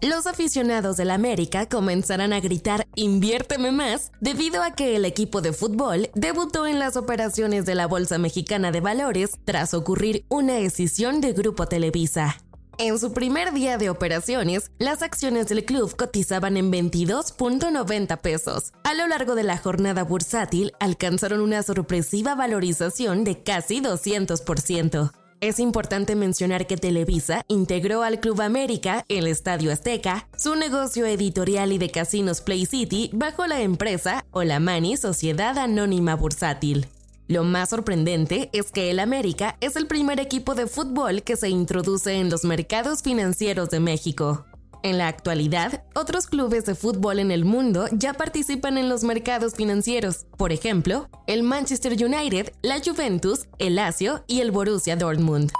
Los aficionados del América comenzarán a gritar inviérteme más debido a que el equipo de fútbol debutó en las operaciones de la Bolsa Mexicana de Valores tras ocurrir una decisión de Grupo Televisa. En su primer día de operaciones, las acciones del club cotizaban en 22.90 pesos. A lo largo de la jornada bursátil, alcanzaron una sorpresiva valorización de casi 200%. Es importante mencionar que Televisa integró al Club América, el Estadio Azteca, su negocio editorial y de casinos Play City bajo la empresa Olamani Sociedad Anónima Bursátil. Lo más sorprendente es que el América es el primer equipo de fútbol que se introduce en los mercados financieros de México. En la actualidad, otros clubes de fútbol en el mundo ya participan en los mercados financieros. Por ejemplo, el Manchester United, la Juventus, el Lazio y el Borussia Dortmund.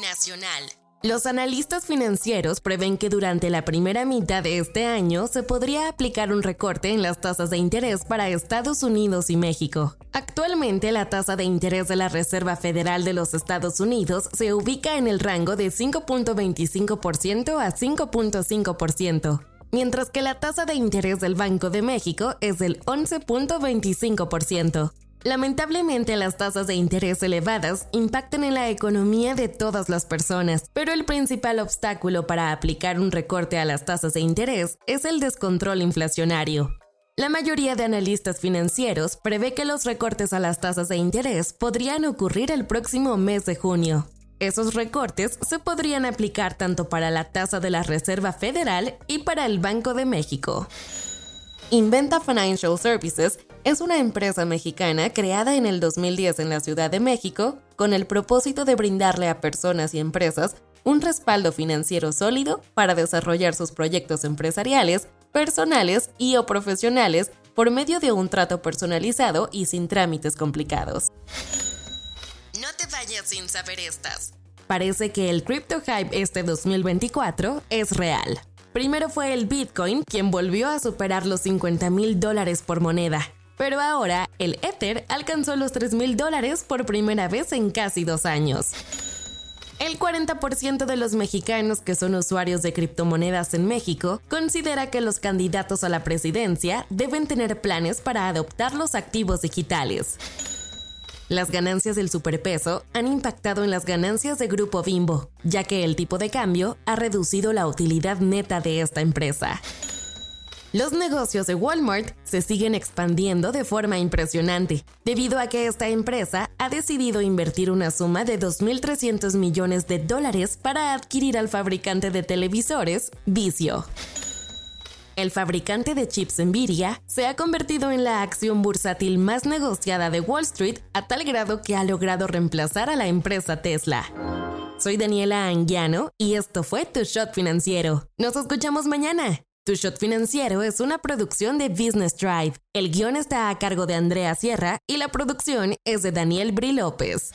Nacional. Los analistas financieros prevén que durante la primera mitad de este año se podría aplicar un recorte en las tasas de interés para Estados Unidos y México. Actualmente la tasa de interés de la Reserva Federal de los Estados Unidos se ubica en el rango de 5.25% a 5.5%, mientras que la tasa de interés del Banco de México es del 11.25%. Lamentablemente las tasas de interés elevadas impactan en la economía de todas las personas, pero el principal obstáculo para aplicar un recorte a las tasas de interés es el descontrol inflacionario. La mayoría de analistas financieros prevé que los recortes a las tasas de interés podrían ocurrir el próximo mes de junio. Esos recortes se podrían aplicar tanto para la tasa de la Reserva Federal y para el Banco de México. Inventa Financial Services es una empresa mexicana creada en el 2010 en la Ciudad de México con el propósito de brindarle a personas y empresas un respaldo financiero sólido para desarrollar sus proyectos empresariales, personales y o profesionales por medio de un trato personalizado y sin trámites complicados. No te vayas sin saber estas. Parece que el crypto hype este 2024 es real. Primero fue el Bitcoin quien volvió a superar los 50 mil dólares por moneda, pero ahora el Ether alcanzó los 3 mil dólares por primera vez en casi dos años. El 40% de los mexicanos que son usuarios de criptomonedas en México considera que los candidatos a la presidencia deben tener planes para adoptar los activos digitales. Las ganancias del superpeso han impactado en las ganancias de Grupo Bimbo, ya que el tipo de cambio ha reducido la utilidad neta de esta empresa. Los negocios de Walmart se siguen expandiendo de forma impresionante, debido a que esta empresa ha decidido invertir una suma de 2.300 millones de dólares para adquirir al fabricante de televisores, Vicio. El fabricante de chips Nvidia se ha convertido en la acción bursátil más negociada de Wall Street a tal grado que ha logrado reemplazar a la empresa Tesla. Soy Daniela Anguiano y esto fue Tu Shot Financiero. Nos escuchamos mañana. Tu Shot Financiero es una producción de Business Drive. El guion está a cargo de Andrea Sierra y la producción es de Daniel Bri López.